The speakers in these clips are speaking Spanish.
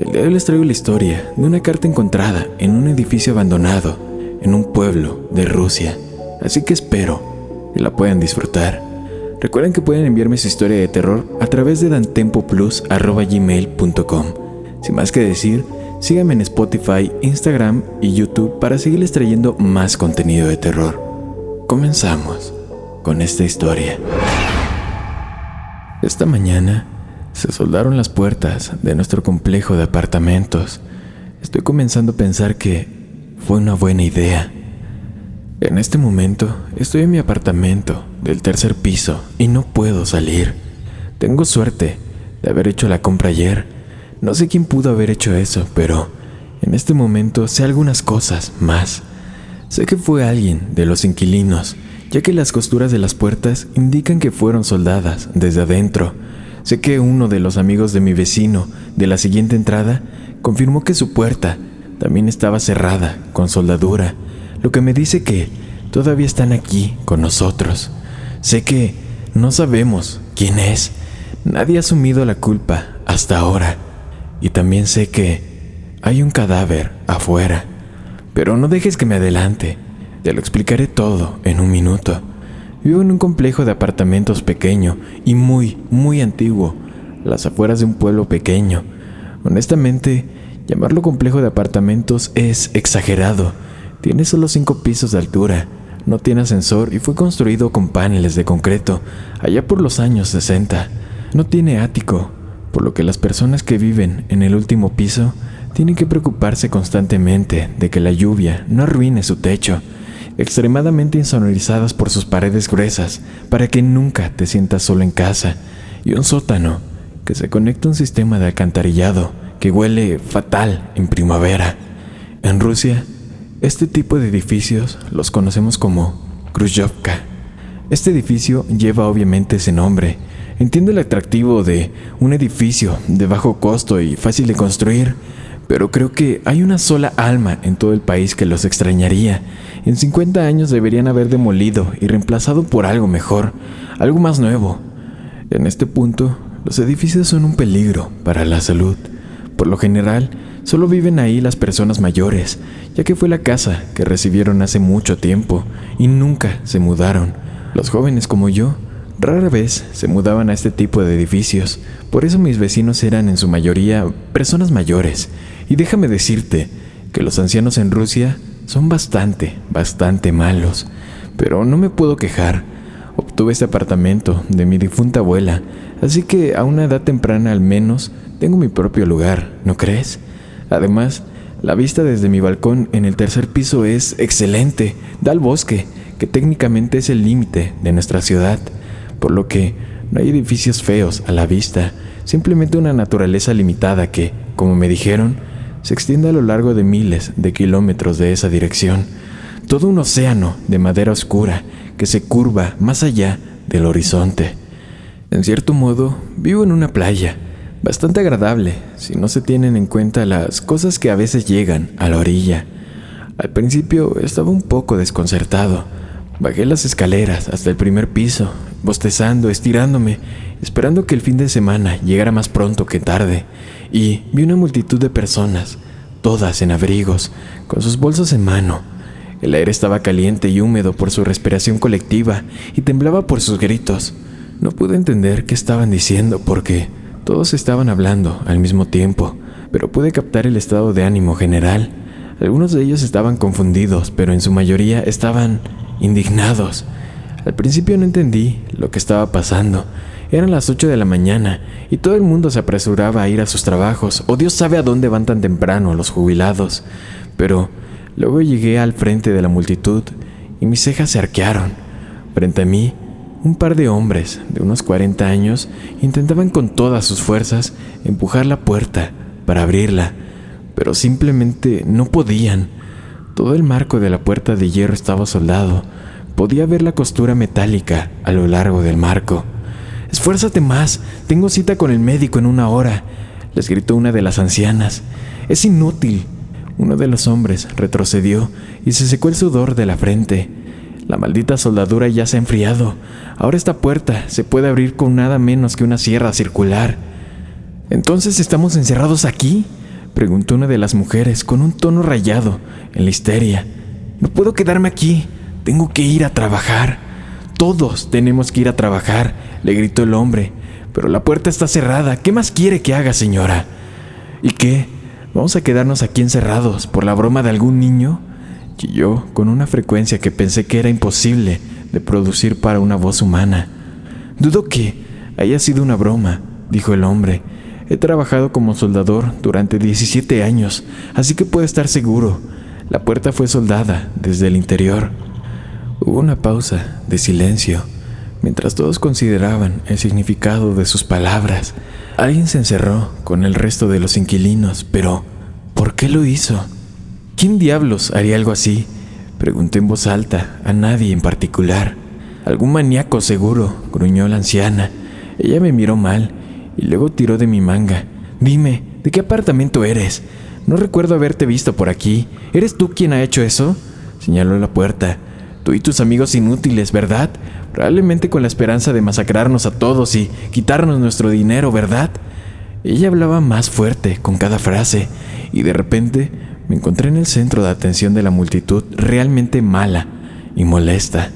El día de hoy les traigo la historia de una carta encontrada en un edificio abandonado en un pueblo de Rusia. Así que espero que la puedan disfrutar. Recuerden que pueden enviarme su historia de terror a través de dantempoplus.gmail.com. Sin más que decir, síganme en Spotify, Instagram y YouTube para seguirles trayendo más contenido de terror. Comenzamos con esta historia. Esta mañana se soldaron las puertas de nuestro complejo de apartamentos. Estoy comenzando a pensar que fue una buena idea. En este momento estoy en mi apartamento del tercer piso y no puedo salir. Tengo suerte de haber hecho la compra ayer. No sé quién pudo haber hecho eso, pero en este momento sé algunas cosas más. Sé que fue alguien de los inquilinos, ya que las costuras de las puertas indican que fueron soldadas desde adentro. Sé que uno de los amigos de mi vecino de la siguiente entrada confirmó que su puerta también estaba cerrada con soldadura, lo que me dice que todavía están aquí con nosotros. Sé que no sabemos quién es, nadie ha asumido la culpa hasta ahora, y también sé que hay un cadáver afuera. Pero no dejes que me adelante. Te lo explicaré todo en un minuto. Vivo en un complejo de apartamentos pequeño y muy, muy antiguo, las afueras de un pueblo pequeño. Honestamente, llamarlo complejo de apartamentos es exagerado. Tiene solo cinco pisos de altura, no tiene ascensor y fue construido con paneles de concreto allá por los años 60. No tiene ático, por lo que las personas que viven en el último piso tienen que preocuparse constantemente de que la lluvia no arruine su techo, extremadamente insonorizadas por sus paredes gruesas para que nunca te sientas solo en casa, y un sótano que se conecta a un sistema de alcantarillado que huele fatal en primavera. En Rusia, este tipo de edificios los conocemos como Khrushchevka. Este edificio lleva obviamente ese nombre. Entiendo el atractivo de un edificio de bajo costo y fácil de construir, pero creo que hay una sola alma en todo el país que los extrañaría. En 50 años deberían haber demolido y reemplazado por algo mejor, algo más nuevo. En este punto, los edificios son un peligro para la salud. Por lo general, solo viven ahí las personas mayores, ya que fue la casa que recibieron hace mucho tiempo y nunca se mudaron. Los jóvenes como yo Rara vez se mudaban a este tipo de edificios, por eso mis vecinos eran en su mayoría personas mayores. Y déjame decirte que los ancianos en Rusia son bastante, bastante malos. Pero no me puedo quejar. Obtuve este apartamento de mi difunta abuela, así que a una edad temprana al menos tengo mi propio lugar, ¿no crees? Además, la vista desde mi balcón en el tercer piso es excelente, da al bosque, que técnicamente es el límite de nuestra ciudad por lo que no hay edificios feos a la vista, simplemente una naturaleza limitada que, como me dijeron, se extiende a lo largo de miles de kilómetros de esa dirección, todo un océano de madera oscura que se curva más allá del horizonte. En cierto modo, vivo en una playa, bastante agradable si no se tienen en cuenta las cosas que a veces llegan a la orilla. Al principio estaba un poco desconcertado, Bajé las escaleras hasta el primer piso, bostezando, estirándome, esperando que el fin de semana llegara más pronto que tarde, y vi una multitud de personas, todas en abrigos, con sus bolsos en mano. El aire estaba caliente y húmedo por su respiración colectiva y temblaba por sus gritos. No pude entender qué estaban diciendo porque todos estaban hablando al mismo tiempo, pero pude captar el estado de ánimo general. Algunos de ellos estaban confundidos, pero en su mayoría estaban indignados. Al principio no entendí lo que estaba pasando. Eran las 8 de la mañana y todo el mundo se apresuraba a ir a sus trabajos, o Dios sabe a dónde van tan temprano los jubilados. Pero luego llegué al frente de la multitud y mis cejas se arquearon. Frente a mí, un par de hombres de unos 40 años intentaban con todas sus fuerzas empujar la puerta para abrirla, pero simplemente no podían. Todo el marco de la puerta de hierro estaba soldado. Podía ver la costura metálica a lo largo del marco. Esfuérzate más, tengo cita con el médico en una hora, les gritó una de las ancianas. Es inútil. Uno de los hombres retrocedió y se secó el sudor de la frente. La maldita soldadura ya se ha enfriado. Ahora esta puerta se puede abrir con nada menos que una sierra circular. ¿Entonces estamos encerrados aquí? preguntó una de las mujeres con un tono rayado en la histeria. No puedo quedarme aquí. Tengo que ir a trabajar. Todos tenemos que ir a trabajar, le gritó el hombre. Pero la puerta está cerrada. ¿Qué más quiere que haga, señora? ¿Y qué? ¿Vamos a quedarnos aquí encerrados por la broma de algún niño? yo con una frecuencia que pensé que era imposible de producir para una voz humana. Dudo que haya sido una broma, dijo el hombre. He trabajado como soldador durante 17 años, así que puede estar seguro. La puerta fue soldada desde el interior. Hubo una pausa de silencio, mientras todos consideraban el significado de sus palabras. Alguien se encerró con el resto de los inquilinos, pero ¿por qué lo hizo? ¿Quién diablos haría algo así? Pregunté en voz alta, a nadie en particular. Algún maníaco seguro, gruñó la anciana. Ella me miró mal y luego tiró de mi manga. Dime, ¿de qué apartamento eres? No recuerdo haberte visto por aquí. ¿Eres tú quien ha hecho eso? Señaló la puerta. Tú y tus amigos inútiles, ¿verdad? Probablemente con la esperanza de masacrarnos a todos y quitarnos nuestro dinero, ¿verdad? Ella hablaba más fuerte con cada frase y de repente me encontré en el centro de atención de la multitud realmente mala y molesta.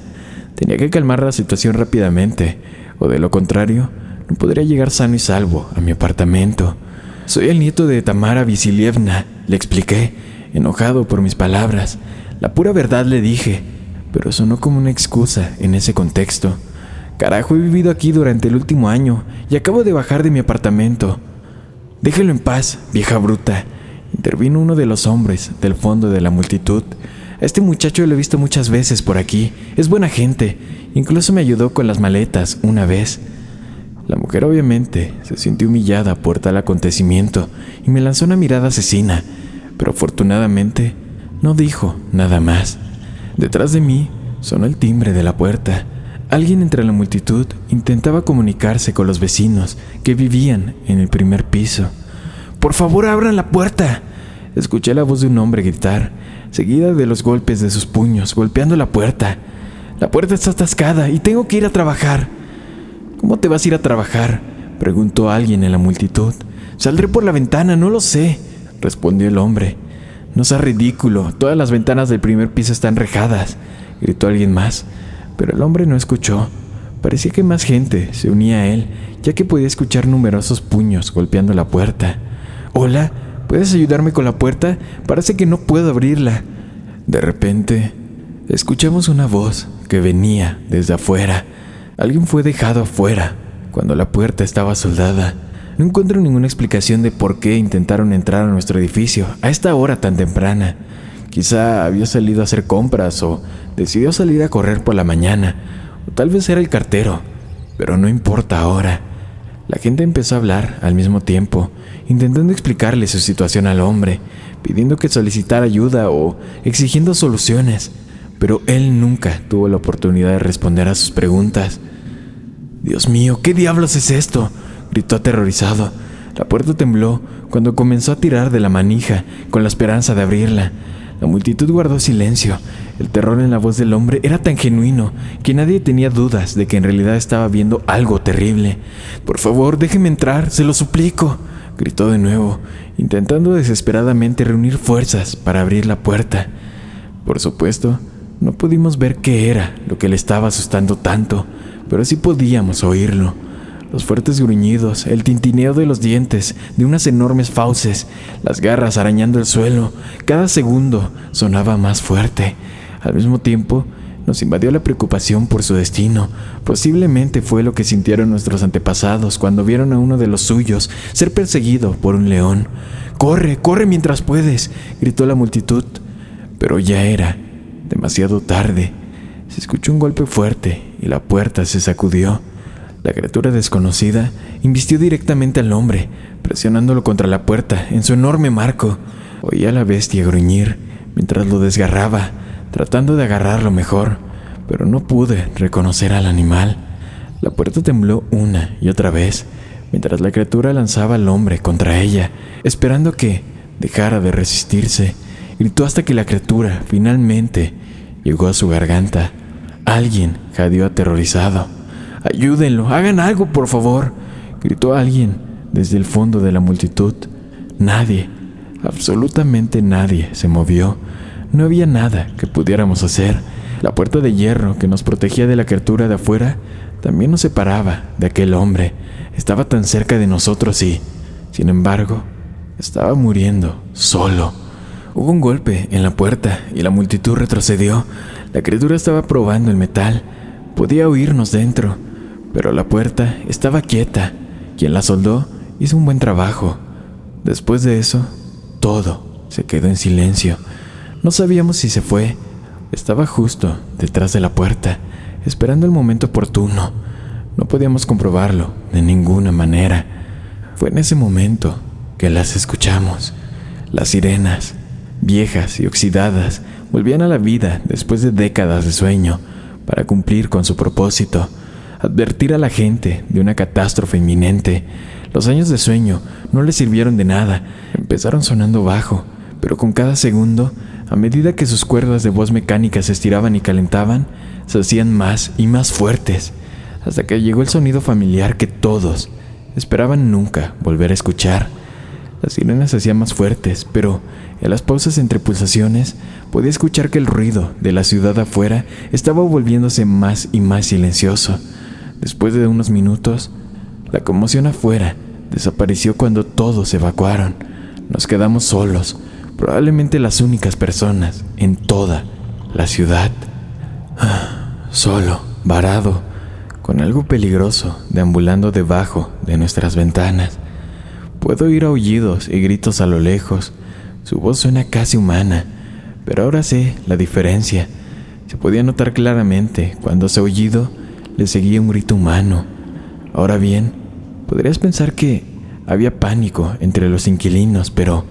Tenía que calmar la situación rápidamente, o de lo contrario, no podría llegar sano y salvo a mi apartamento. Soy el nieto de Tamara Visilievna, le expliqué, enojado por mis palabras. La pura verdad le dije, pero sonó como una excusa en ese contexto. Carajo, he vivido aquí durante el último año y acabo de bajar de mi apartamento. Déjelo en paz, vieja bruta. Intervino uno de los hombres del fondo de la multitud. A este muchacho lo he visto muchas veces por aquí. Es buena gente. Incluso me ayudó con las maletas una vez. La mujer obviamente se sintió humillada por tal acontecimiento y me lanzó una mirada asesina, pero afortunadamente no dijo nada más. Detrás de mí sonó el timbre de la puerta. Alguien entre la multitud intentaba comunicarse con los vecinos que vivían en el primer piso. Por favor, abran la puerta. Escuché la voz de un hombre gritar, seguida de los golpes de sus puños, golpeando la puerta. La puerta está atascada y tengo que ir a trabajar. ¿Cómo te vas a ir a trabajar? preguntó alguien en la multitud. Saldré por la ventana, no lo sé, respondió el hombre. No sea ridículo, todas las ventanas del primer piso están rejadas, gritó alguien más. Pero el hombre no escuchó. Parecía que más gente se unía a él, ya que podía escuchar numerosos puños golpeando la puerta. Hola, ¿puedes ayudarme con la puerta? Parece que no puedo abrirla. De repente, escuchamos una voz que venía desde afuera. Alguien fue dejado afuera cuando la puerta estaba soldada. No encuentro ninguna explicación de por qué intentaron entrar a nuestro edificio a esta hora tan temprana. Quizá había salido a hacer compras o decidió salir a correr por la mañana, o tal vez era el cartero, pero no importa ahora. La gente empezó a hablar al mismo tiempo, intentando explicarle su situación al hombre, pidiendo que solicitara ayuda o exigiendo soluciones, pero él nunca tuvo la oportunidad de responder a sus preguntas. Dios mío, ¿qué diablos es esto? Gritó aterrorizado. La puerta tembló cuando comenzó a tirar de la manija con la esperanza de abrirla. La multitud guardó silencio. El terror en la voz del hombre era tan genuino que nadie tenía dudas de que en realidad estaba viendo algo terrible. Por favor, déjeme entrar, se lo suplico, gritó de nuevo, intentando desesperadamente reunir fuerzas para abrir la puerta. Por supuesto, no pudimos ver qué era lo que le estaba asustando tanto, pero sí podíamos oírlo. Los fuertes gruñidos, el tintineo de los dientes, de unas enormes fauces, las garras arañando el suelo, cada segundo sonaba más fuerte. Al mismo tiempo, nos invadió la preocupación por su destino. Posiblemente fue lo que sintieron nuestros antepasados cuando vieron a uno de los suyos ser perseguido por un león. Corre, corre mientras puedes, gritó la multitud. Pero ya era demasiado tarde. Se escuchó un golpe fuerte y la puerta se sacudió. La criatura desconocida invistió directamente al hombre, presionándolo contra la puerta en su enorme marco. Oía a la bestia gruñir mientras lo desgarraba, tratando de agarrarlo mejor, pero no pude reconocer al animal. La puerta tembló una y otra vez, mientras la criatura lanzaba al hombre contra ella, esperando que dejara de resistirse. Gritó hasta que la criatura finalmente llegó a su garganta. Alguien jadeó aterrorizado. Ayúdenlo, hagan algo, por favor, gritó alguien desde el fondo de la multitud. Nadie, absolutamente nadie, se movió. No había nada que pudiéramos hacer. La puerta de hierro que nos protegía de la criatura de afuera también nos separaba de aquel hombre. Estaba tan cerca de nosotros y, sin embargo, estaba muriendo solo. Hubo un golpe en la puerta y la multitud retrocedió. La criatura estaba probando el metal. Podía oírnos dentro pero la puerta estaba quieta. Quien la soldó hizo un buen trabajo. Después de eso, todo se quedó en silencio. No sabíamos si se fue. Estaba justo detrás de la puerta, esperando el momento oportuno. No podíamos comprobarlo de ninguna manera. Fue en ese momento que las escuchamos. Las sirenas, viejas y oxidadas, volvían a la vida después de décadas de sueño para cumplir con su propósito advertir a la gente de una catástrofe inminente. Los años de sueño no le sirvieron de nada, empezaron sonando bajo, pero con cada segundo, a medida que sus cuerdas de voz mecánica se estiraban y calentaban, se hacían más y más fuertes, hasta que llegó el sonido familiar que todos esperaban nunca volver a escuchar. Las sirenas se hacían más fuertes, pero en las pausas entre pulsaciones podía escuchar que el ruido de la ciudad afuera estaba volviéndose más y más silencioso. Después de unos minutos, la conmoción afuera desapareció cuando todos se evacuaron. Nos quedamos solos, probablemente las únicas personas en toda la ciudad. Solo, varado, con algo peligroso deambulando debajo de nuestras ventanas. Puedo oír aullidos y gritos a lo lejos. Su voz suena casi humana, pero ahora sé la diferencia. Se podía notar claramente cuando ese aullido le seguía un grito humano. Ahora bien, podrías pensar que había pánico entre los inquilinos, pero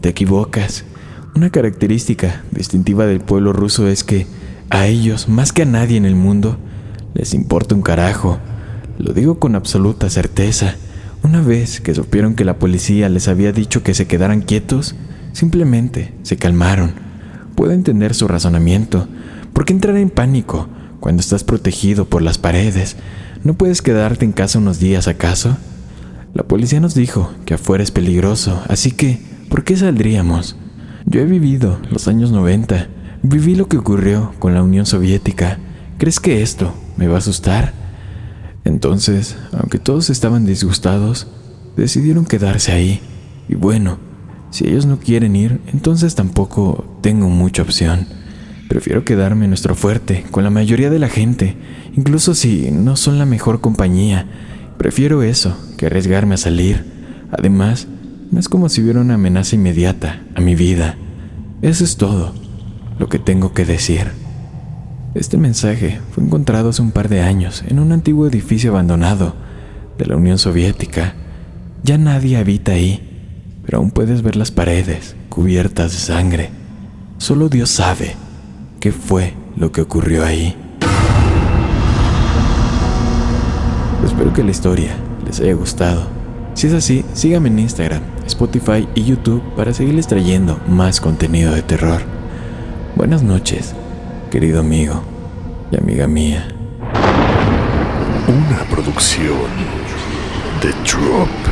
te equivocas. Una característica distintiva del pueblo ruso es que a ellos, más que a nadie en el mundo, les importa un carajo. Lo digo con absoluta certeza. Una vez que supieron que la policía les había dicho que se quedaran quietos, simplemente se calmaron. Puedo entender su razonamiento. ¿Por qué entrar en pánico cuando estás protegido por las paredes, ¿no puedes quedarte en casa unos días acaso? La policía nos dijo que afuera es peligroso, así que, ¿por qué saldríamos? Yo he vivido los años 90, viví lo que ocurrió con la Unión Soviética. ¿Crees que esto me va a asustar? Entonces, aunque todos estaban disgustados, decidieron quedarse ahí. Y bueno, si ellos no quieren ir, entonces tampoco tengo mucha opción. Prefiero quedarme en nuestro fuerte con la mayoría de la gente, incluso si no son la mejor compañía. Prefiero eso que arriesgarme a salir. Además, no es como si hubiera una amenaza inmediata a mi vida. Eso es todo lo que tengo que decir. Este mensaje fue encontrado hace un par de años en un antiguo edificio abandonado de la Unión Soviética. Ya nadie habita ahí, pero aún puedes ver las paredes cubiertas de sangre. Solo Dios sabe qué fue lo que ocurrió ahí. Espero que la historia les haya gustado. Si es así, síganme en Instagram, Spotify y YouTube para seguirles trayendo más contenido de terror. Buenas noches, querido amigo y amiga mía. Una producción de Drop